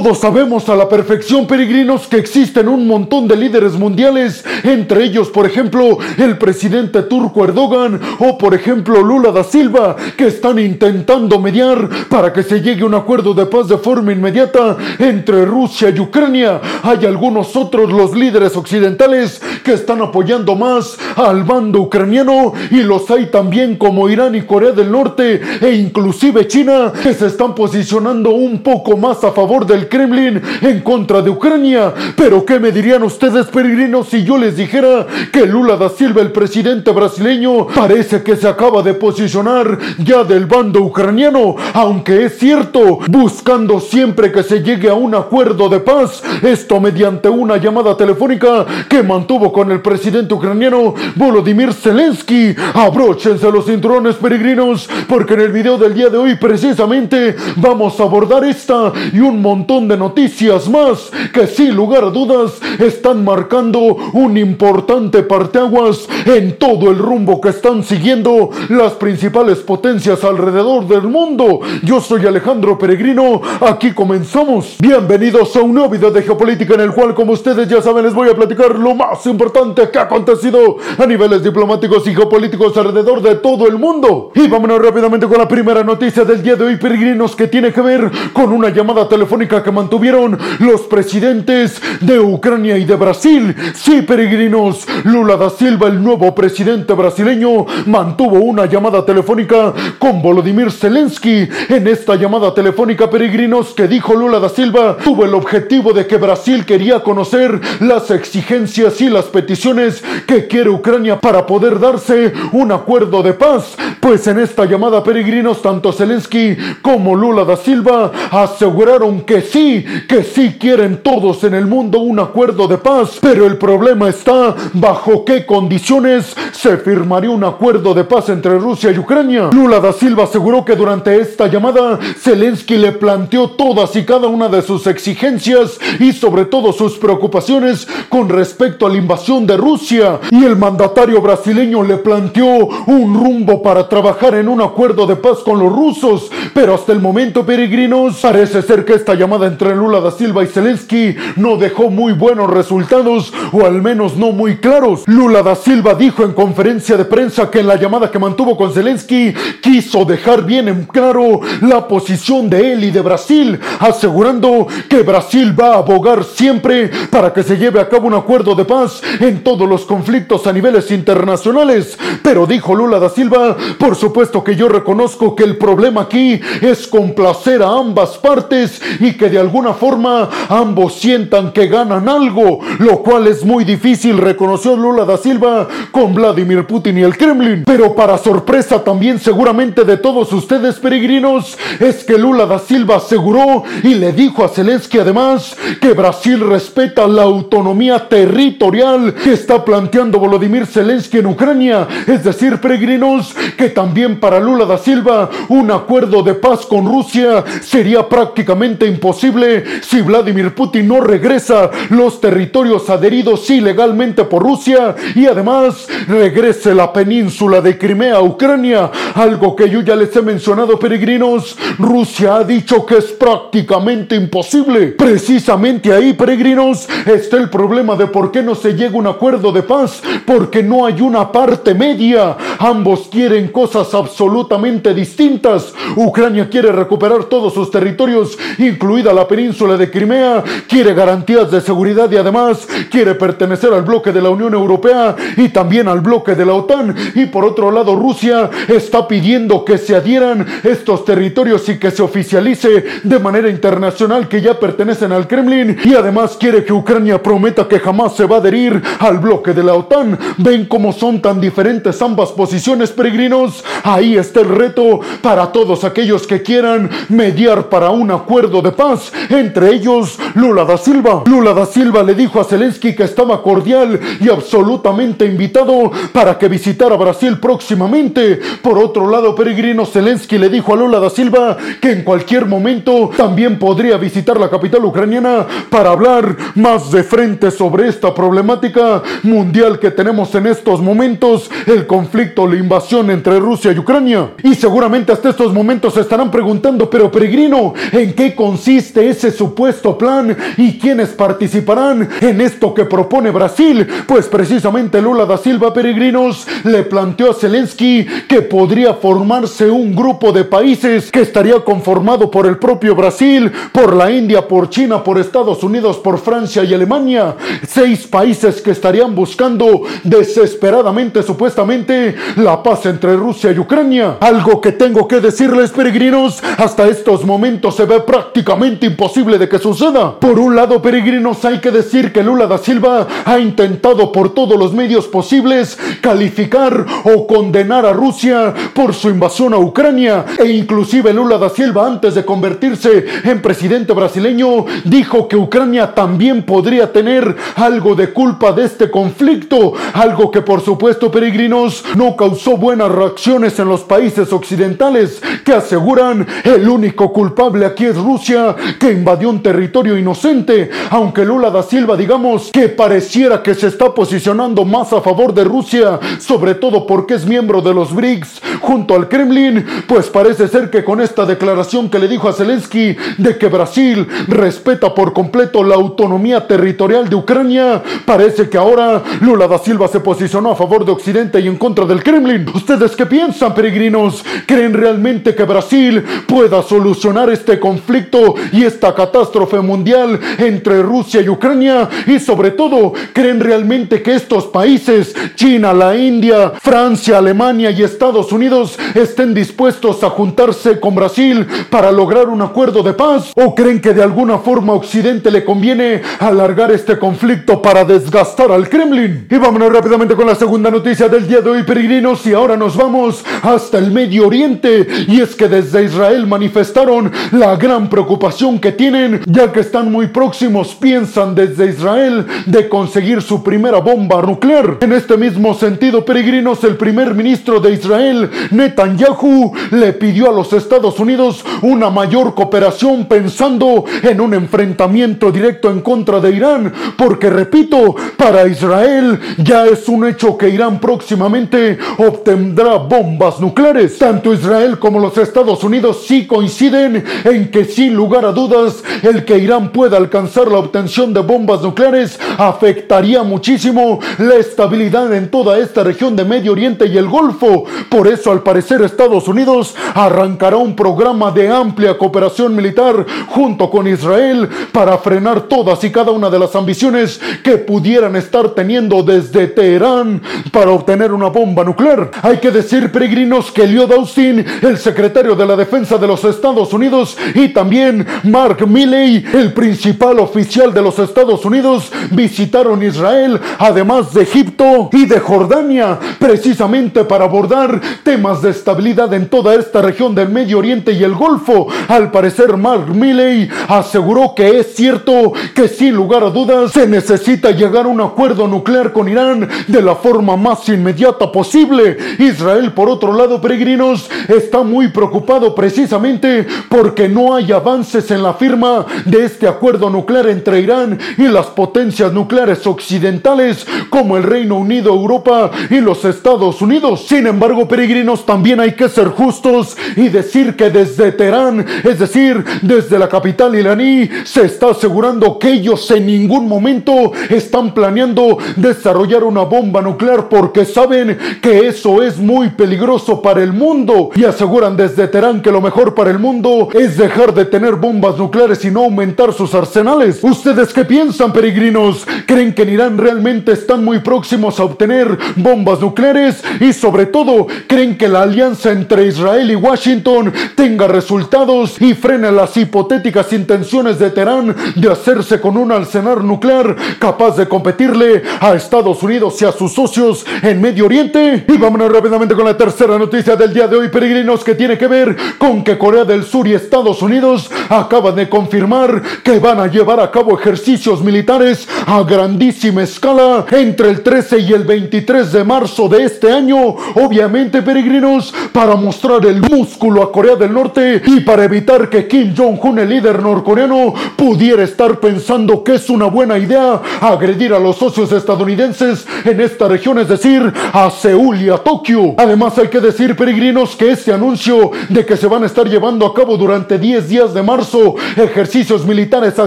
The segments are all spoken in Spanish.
Todos sabemos a la perfección, peregrinos, que existen un montón de líderes mundiales, entre ellos, por ejemplo, el presidente turco Erdogan o, por ejemplo, Lula da Silva, que están intentando mediar para que se llegue a un acuerdo de paz de forma inmediata entre Rusia y Ucrania. Hay algunos otros, los líderes occidentales, que están apoyando más al bando ucraniano y los hay también como Irán y Corea del Norte e inclusive China, que se están posicionando un poco más a favor del Kremlin en contra de Ucrania. Pero ¿qué me dirían ustedes, peregrinos, si yo les dijera que Lula da Silva, el presidente brasileño, parece que se acaba de posicionar ya del bando ucraniano? Aunque es cierto, buscando siempre que se llegue a un acuerdo de paz, esto mediante una llamada telefónica que mantuvo con el presidente ucraniano Volodymyr Zelensky. Abróchense los cinturones peregrinos, porque en el video del día de hoy precisamente vamos a abordar esta y un montón de noticias más que sin lugar a dudas están marcando un importante parteaguas en todo el rumbo que están siguiendo las principales potencias alrededor del mundo. Yo soy Alejandro Peregrino, aquí comenzamos. Bienvenidos a un nuevo video de geopolítica en el cual, como ustedes ya saben, les voy a platicar lo más importante que ha acontecido a niveles diplomáticos y geopolíticos alrededor de todo el mundo. Y vámonos rápidamente con la primera noticia del día de hoy, peregrinos, que tiene que ver con una llamada telefónica que mantuvieron los presidentes de Ucrania y de Brasil. Sí, peregrinos, Lula da Silva, el nuevo presidente brasileño, mantuvo una llamada telefónica con Volodymyr Zelensky. En esta llamada telefónica, peregrinos, que dijo Lula da Silva, tuvo el objetivo de que Brasil quería conocer las exigencias y las peticiones que quiere Ucrania para poder darse un acuerdo de paz. Pues en esta llamada, peregrinos, tanto Zelensky como Lula da Silva aseguraron que sí, que sí quieren todos en el mundo un acuerdo de paz, pero el problema está bajo qué condiciones se firmaría un acuerdo de paz entre Rusia y Ucrania. Lula da Silva aseguró que durante esta llamada Zelensky le planteó todas y cada una de sus exigencias y sobre todo sus preocupaciones con respecto a la invasión de Rusia y el mandatario brasileño le planteó un rumbo para trabajar en un acuerdo de paz con los rusos, pero hasta el momento peregrinos parece ser que esta llamada entre Lula da Silva y Zelensky no dejó muy buenos resultados o al menos no muy claros. Lula da Silva dijo en conferencia de prensa que en la llamada que mantuvo con Zelensky quiso dejar bien en claro la posición de él y de Brasil, asegurando que Brasil va a abogar siempre para que se lleve a cabo un acuerdo de paz en todos los conflictos a niveles internacionales. Pero dijo Lula da Silva, por supuesto que yo reconozco que el problema aquí es complacer a ambas partes y que de alguna forma ambos sientan que ganan algo, lo cual es muy difícil, reconoció Lula da Silva con Vladimir Putin y el Kremlin. Pero para sorpresa también seguramente de todos ustedes peregrinos, es que Lula da Silva aseguró y le dijo a Zelensky además que Brasil respeta la autonomía territorial que está planteando Volodymyr Zelensky en Ucrania. Es decir, peregrinos, que también para Lula da Silva un acuerdo de paz con Rusia sería prácticamente imposible si Vladimir Putin no regresa los territorios adheridos ilegalmente por Rusia y además regrese la península de Crimea a Ucrania, algo que yo ya les he mencionado peregrinos, Rusia ha dicho que es prácticamente imposible. Precisamente ahí peregrinos está el problema de por qué no se llega a un acuerdo de paz, porque no hay una parte media, ambos quieren cosas absolutamente distintas, Ucrania quiere recuperar todos sus territorios, incluida la península de Crimea, quiere garantías de seguridad y además quiere pertenecer al bloque de la Unión Europea y también al bloque de la OTAN. Y por otro lado, Rusia está pidiendo que se adhieran estos territorios y que se oficialice de manera internacional que ya pertenecen al Kremlin. Y además quiere que Ucrania prometa que jamás se va a adherir al bloque de la OTAN. ¿Ven cómo son tan diferentes ambas posiciones, peregrinos? Ahí está el reto para todos aquellos que quieran mediar para un acuerdo de paz. Entre ellos, Lula da Silva. Lula da Silva le dijo a Zelensky que estaba cordial y absolutamente invitado para que visitara Brasil próximamente. Por otro lado, peregrino Zelensky le dijo a Lula da Silva que en cualquier momento también podría visitar la capital ucraniana para hablar más de frente sobre esta problemática mundial que tenemos en estos momentos, el conflicto, la invasión entre Rusia y Ucrania. Y seguramente hasta estos momentos se estarán preguntando, pero peregrino, ¿en qué consiste existe ese supuesto plan y quiénes participarán en esto que propone Brasil, pues precisamente Lula da Silva Peregrinos le planteó a Zelensky que podría formarse un grupo de países que estaría conformado por el propio Brasil, por la India, por China, por Estados Unidos, por Francia y Alemania. Seis países que estarían buscando desesperadamente, supuestamente, la paz entre Rusia y Ucrania. Algo que tengo que decirles, peregrinos, hasta estos momentos se ve prácticamente imposible de que suceda. Por un lado, peregrinos, hay que decir que Lula da Silva ha intentado por todos los medios posibles calificar o condenar a Rusia por su invasión a Ucrania e inclusive Lula da Silva antes de convertirse en presidente brasileño dijo que Ucrania también podría tener algo de culpa de este conflicto, algo que por supuesto peregrinos no causó buenas reacciones en los países occidentales que aseguran el único culpable aquí es Rusia que invadió un territorio inocente, aunque Lula da Silva digamos que pareciera que se está posicionando más a favor de Rusia, sobre todo porque es miembro de los BRICS junto al Kremlin, pues parece ser que con esta declaración que le dijo a Zelensky de que Brasil respeta por completo la autonomía territorial de Ucrania, parece que ahora Lula da Silva se posicionó a favor de Occidente y en contra del Kremlin. ¿Ustedes qué piensan, peregrinos? ¿Creen realmente que Brasil pueda solucionar este conflicto y esta catástrofe mundial entre Rusia y Ucrania? Y sobre todo, ¿creen realmente que estos países, China, la India, Francia, Alemania y Estados Unidos, estén dispuestos a juntarse con Brasil para lograr un acuerdo de paz? ¿O creen que de alguna forma Occidente le conviene alargar este conflicto para desgastar al Kremlin? Y vámonos rápidamente con la segunda noticia del día de hoy, peregrinos, y ahora nos vamos hasta el Medio Oriente. Y es que desde Israel manifestaron la gran preocupación que tienen, ya que están muy próximos, piensan desde Israel, de conseguir su primera bomba nuclear. En este mismo sentido, peregrinos, el primer ministro de Israel, Netanyahu, le pidió a los Estados Unidos una mayor cooperación pensando en un enfrentamiento directo en contra de Irán, porque repito, para Israel ya es un hecho que Irán próximamente obtendrá bombas nucleares. Tanto Israel como los Estados Unidos sí coinciden en que sin lugar a dudas el que Irán pueda alcanzar la obtención de bombas nucleares afectaría muchísimo la estabilidad en toda esta región de Medio Oriente y el Golfo. Por eso al parecer Estados Unidos arrancará un programa de amplia cooperación militar junto con Israel para frenar todas y cada una de las ambiciones que pudieran estar teniendo desde Teherán para obtener una bomba nuclear. Hay que decir, peregrinos, que Lloyd Austin, el secretario de la Defensa de los Estados Unidos, y también Mark Milley, el principal oficial de los Estados Unidos, visitaron Israel, además de Egipto y de Jordania, precisamente para abordar temas de estabilidad en toda esta región del Medio Oriente y el Golfo. Al parecer, Mark Milley aseguró que es cierto que sin lugar a dudas se necesita llegar a un acuerdo nuclear con Irán de la forma más inmediata posible. Israel, por otro lado, peregrinos, está muy preocupado precisamente porque no hay avances en la firma de este acuerdo nuclear entre Irán y las potencias nucleares occidentales como el Reino Unido, Europa y los Estados Unidos. Sin embargo, peregrinos, también hay que ser justos y decir que desde Teherán, es decir, desde la capital iraní, se está asegurando que ellos en ningún momento están planeando desarrollar una bomba nuclear porque saben que eso es muy peligroso para el mundo y aseguran desde Teherán que lo mejor para el mundo es dejar de tener bombas nucleares y no aumentar sus arsenales. ¿Ustedes qué piensan, peregrinos? ¿Creen que en Irán realmente están muy próximos a obtener bombas nucleares? Y sobre todo, ¿creen que la alianza entre Israel y Washington tenga resultados y frene las hipotéticas intenciones de Teherán de hacerse con un arsenal nuclear capaz de competirle a Estados Unidos y a sus socios en Medio Oriente? Y vámonos rápidamente con la tercera noticia del día de hoy, peregrinos, que tiene que ver con que Corea del Sur y Estados Unidos acaban de confirmar que van a llevar a cabo ejercicios militares a grandísima escala entre el 13 y el 23 de marzo de este año. Obviamente, peregrinos, para mostrar el músculo a Corea del Norte y para evitar que Kim Jong-un, el líder norcoreano, pudiera estar pensando que es una buena idea agredir a los socios estadounidenses en esta región, es decir, a Seúl y a Tokio. Además, hay que decir, peregrinos, que este anuncio de que se van a estar llevando a cabo durante 10 días de marzo ejercicios militares a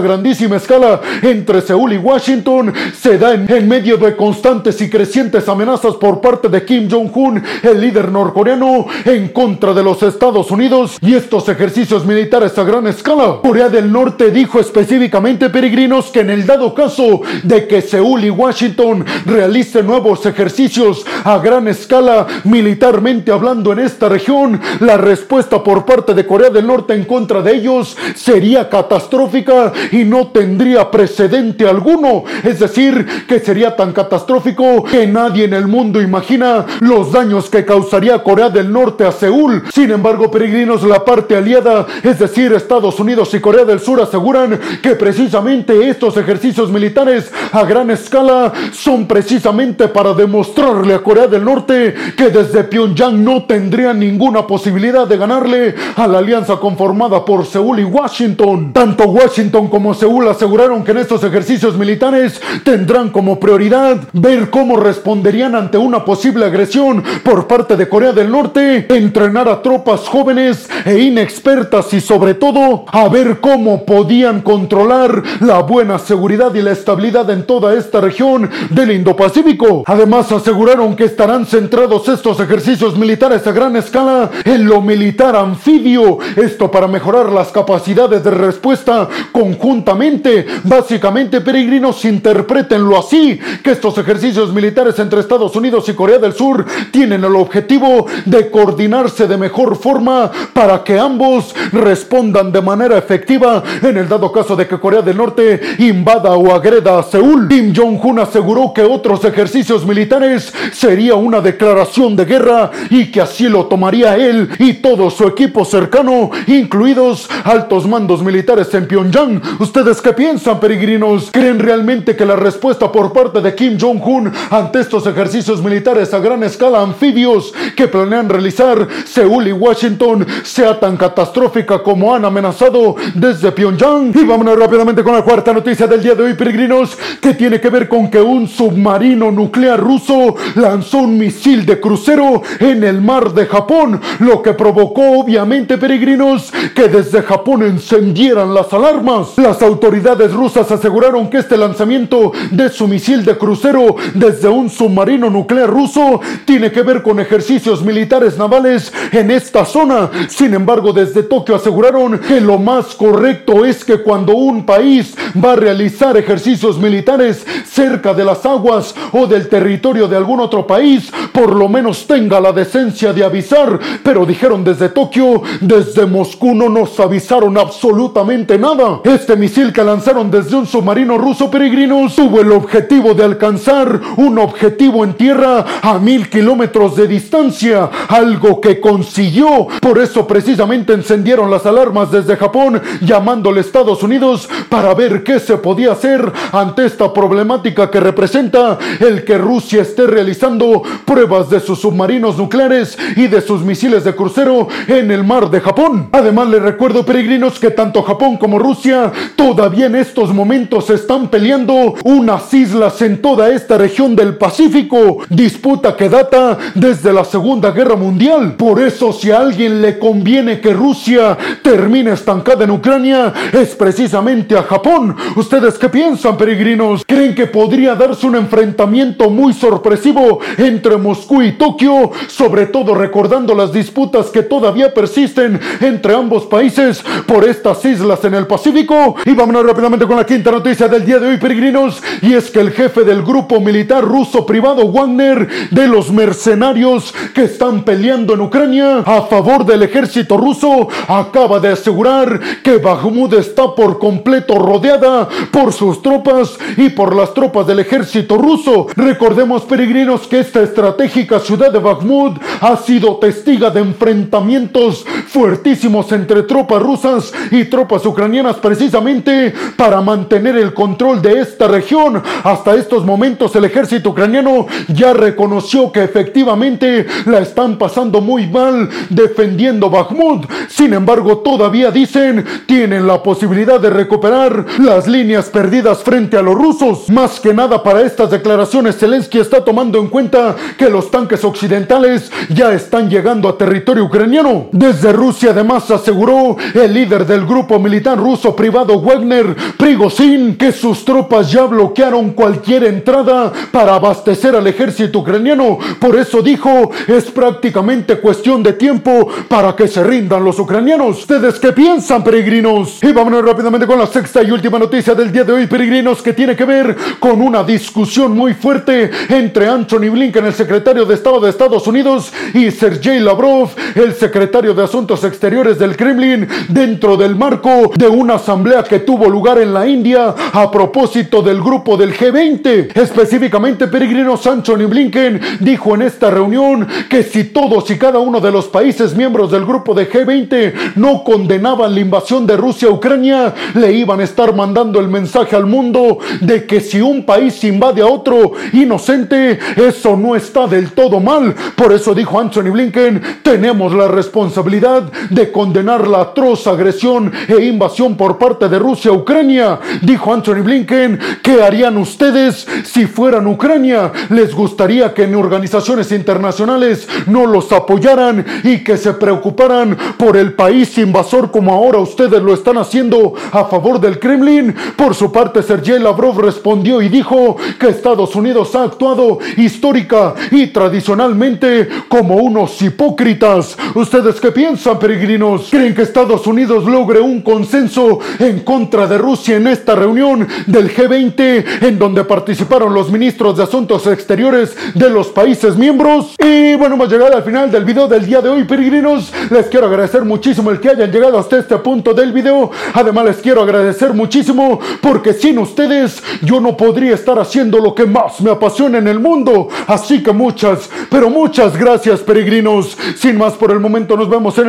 grandísima escala entre Seúl y Washington se dan en medio de constantes y crecientes amenazas por parte de Kim Jong-un, el líder norcoreano, en contra de los Estados Unidos y estos ejercicios militares a gran escala. Corea del Norte dijo específicamente, peregrinos, que en el dado caso de que Seúl y Washington realicen nuevos ejercicios a gran escala militarmente hablando en esta región, la respuesta por parte de Corea del Norte en contra de ellos sería catastrófica y no tendría precedente alguno. Es decir, que sería tan catastrófico que nadie en el mundo imagina los daños que causaría Corea del Norte a Seúl. Sin embargo, peregrinos, la parte aliada, es decir, Estados Unidos y Corea del Sur aseguran que precisamente estos ejercicios militares a gran escala son precisamente para demostrarle a Corea del Norte que desde Pyongyang no tendría ninguna posibilidad de ganarle a la alianza conformada por Seúl y Washington. Tanto Washington como Seúl aseguraron que en estos ejercicios militares tendrán como prioridad ver cómo responderían ante una posible agresión por parte de Corea del Norte, entrenar a tropas jóvenes e inexpertas y sobre todo a ver cómo podían controlar la buena seguridad y la estabilidad en toda esta región del Indo-Pacífico. Además aseguraron que estarán centrados estos ejercicios militares a gran escala en lo militar anfibio, esto para mejorar las capacidades de respuesta conjuntamente. Básicamente, peregrinos, interpretenlo así, que estos ejercicios militares entre Estados Unidos y Corea del Sur tienen el objetivo de coordinarse de mejor forma para que ambos respondan de manera efectiva en el dado caso de que Corea del Norte invada o agreda a Seúl. Kim Jong-un aseguró que otros ejercicios militares sería una declaración de guerra y que así lo tomaría él y todo su equipo cercano, incluidos altos mandos militares en Pyongyang. ¿Ustedes qué piensan, peregrinos? ¿Creen realmente que la respuesta por parte de Kim Jong-un ante estos ejercicios militares a gran escala anfibios que planean realizar Seúl y Washington sea tan catastrófica como han amenazado desde Pyongyang? Y vámonos rápidamente con la cuarta noticia del día de hoy, peregrinos, que tiene que ver con que un submarino nuclear ruso lanzó un misil de crucero en el mar de Japón, lo que provocó obviamente, peregrinos, que desde Japón encendieran las alarmas. Las autoridades rusas aseguraron que este lanzamiento de su misil de crucero desde un submarino nuclear ruso tiene que ver con ejercicios militares navales en esta zona. Sin embargo, desde Tokio aseguraron que lo más correcto es que cuando un país va a realizar ejercicios militares cerca de las aguas o del territorio de algún otro país, por lo menos tenga la decencia de avisar. Pero dijeron desde Tokio, desde Moscú no nos avisaron absolutamente nada. Este misil que lanzaron desde un submarino ruso peregrinos tuvo el objetivo de alcanzar un objetivo en tierra a mil kilómetros de distancia, algo que consiguió. Por eso precisamente encendieron las alarmas desde Japón, llamándole a Estados Unidos para ver qué se podía hacer ante esta problemática que representa el que Rusia esté realizando pruebas de sus submarinos nucleares y de sus misiles de crucero en el mar de Japón. Además, les recuerdo, peregrinos, que tanto Japón como Rusia todavía en estos momentos están peleando unas islas en toda esta región del Pacífico, disputa que data desde la Segunda Guerra Mundial. Por eso, si a alguien le conviene que Rusia termine estancada en Ucrania, es precisamente a Japón. ¿Ustedes qué piensan, peregrinos? ¿Creen que podría darse un enfrentamiento muy sorpresivo entre Moscú y Tokio? Sobre todo recordando las disputas que todavía persisten entre ambos países por estas islas en el Pacífico. Y vámonos rápidamente con la quinta noticia del día de hoy, peregrinos. Y es que el jefe del grupo militar ruso privado Wagner de los mercenarios que están peleando en Ucrania a favor del ejército ruso acaba de asegurar que Bakhmut está por completo rodeada por sus tropas y por las tropas del ejército ruso. Recordemos, peregrinos, que esta estratégica ciudad de Bakhmut ha sido testiga de enfrentamientos fuertísimos entre tropas rusas y tropas ucranianas precisamente para mantener el control de esta región. Hasta estos momentos el ejército ucraniano ya reconoció que efectivamente la están pasando muy mal defendiendo Bakhmut. Sin embargo, todavía dicen tienen la posibilidad de recuperar las líneas perdidas frente a los rusos. Más que nada para estas declaraciones, Zelensky está tomando en cuenta que los tanques occidentales ya están llegando a territorio ucraniano. Desde Rusia además aseguró el líder del grupo militar ruso privado Wagner, Prigozhin, que sus tropas ya bloquearon cualquier entrada para abastecer al ejército ucraniano. Por eso dijo, es prácticamente cuestión de tiempo para que se rindan los ucranianos. ¿Ustedes qué piensan, peregrinos? Y vámonos rápidamente con la sexta y última noticia del día de hoy, peregrinos, que tiene que ver con una discusión muy fuerte entre Anthony Blinken, el secretario de Estado de Estados Unidos, y Sergei Lavrov, el secretario de Asuntos Exteriores del Kremlin, dentro del marco de una asamblea que tuvo lugar en la India a propósito del grupo del G20. Específicamente, peregrinos, Anthony Blinken dijo en esta reunión que si todos y cada uno de los países miembros del grupo de G20 no condenaban la invasión de Rusia a Ucrania, le iban a estar mandando el mensaje al mundo de que si un país invade a otro inocente, eso no está del todo mal. Por eso dijo Anthony Blinken, tenemos la responsabilidad de condenar la atroz agresión e invasión por parte de Rusia a Ucrania. Dijo Anthony Blinken, ¿qué harían ustedes si fueran Ucrania? ¿Les gustaría que en organizaciones internacionales no los apoyaran y que se preocuparan por el país invasor como ahora ustedes lo están haciendo a favor del Kremlin? Por su parte, Sergei Lavrov respondió y dijo que Estados Unidos ha actuado histórica y tradicionalmente como unos hipócritas. ¿Ustedes qué piensan, peregrinos? ¿Creen que Estados Unidos logre un consenso en contra de Rusia en esta reunión del G20 en donde participaron los ministros de Asuntos Exteriores de los países miembros? Y bueno, hemos llegado al final del video del día de hoy, peregrinos. Les quiero agradecer muchísimo el que hayan llegado hasta este punto del video. Además, les quiero agradecer muchísimo porque sin ustedes yo no podría estar haciendo lo que más me apasiona en el mundo. Así que muchas, pero muchas gracias, peregrinos. Sin más por el momento, nos vemos en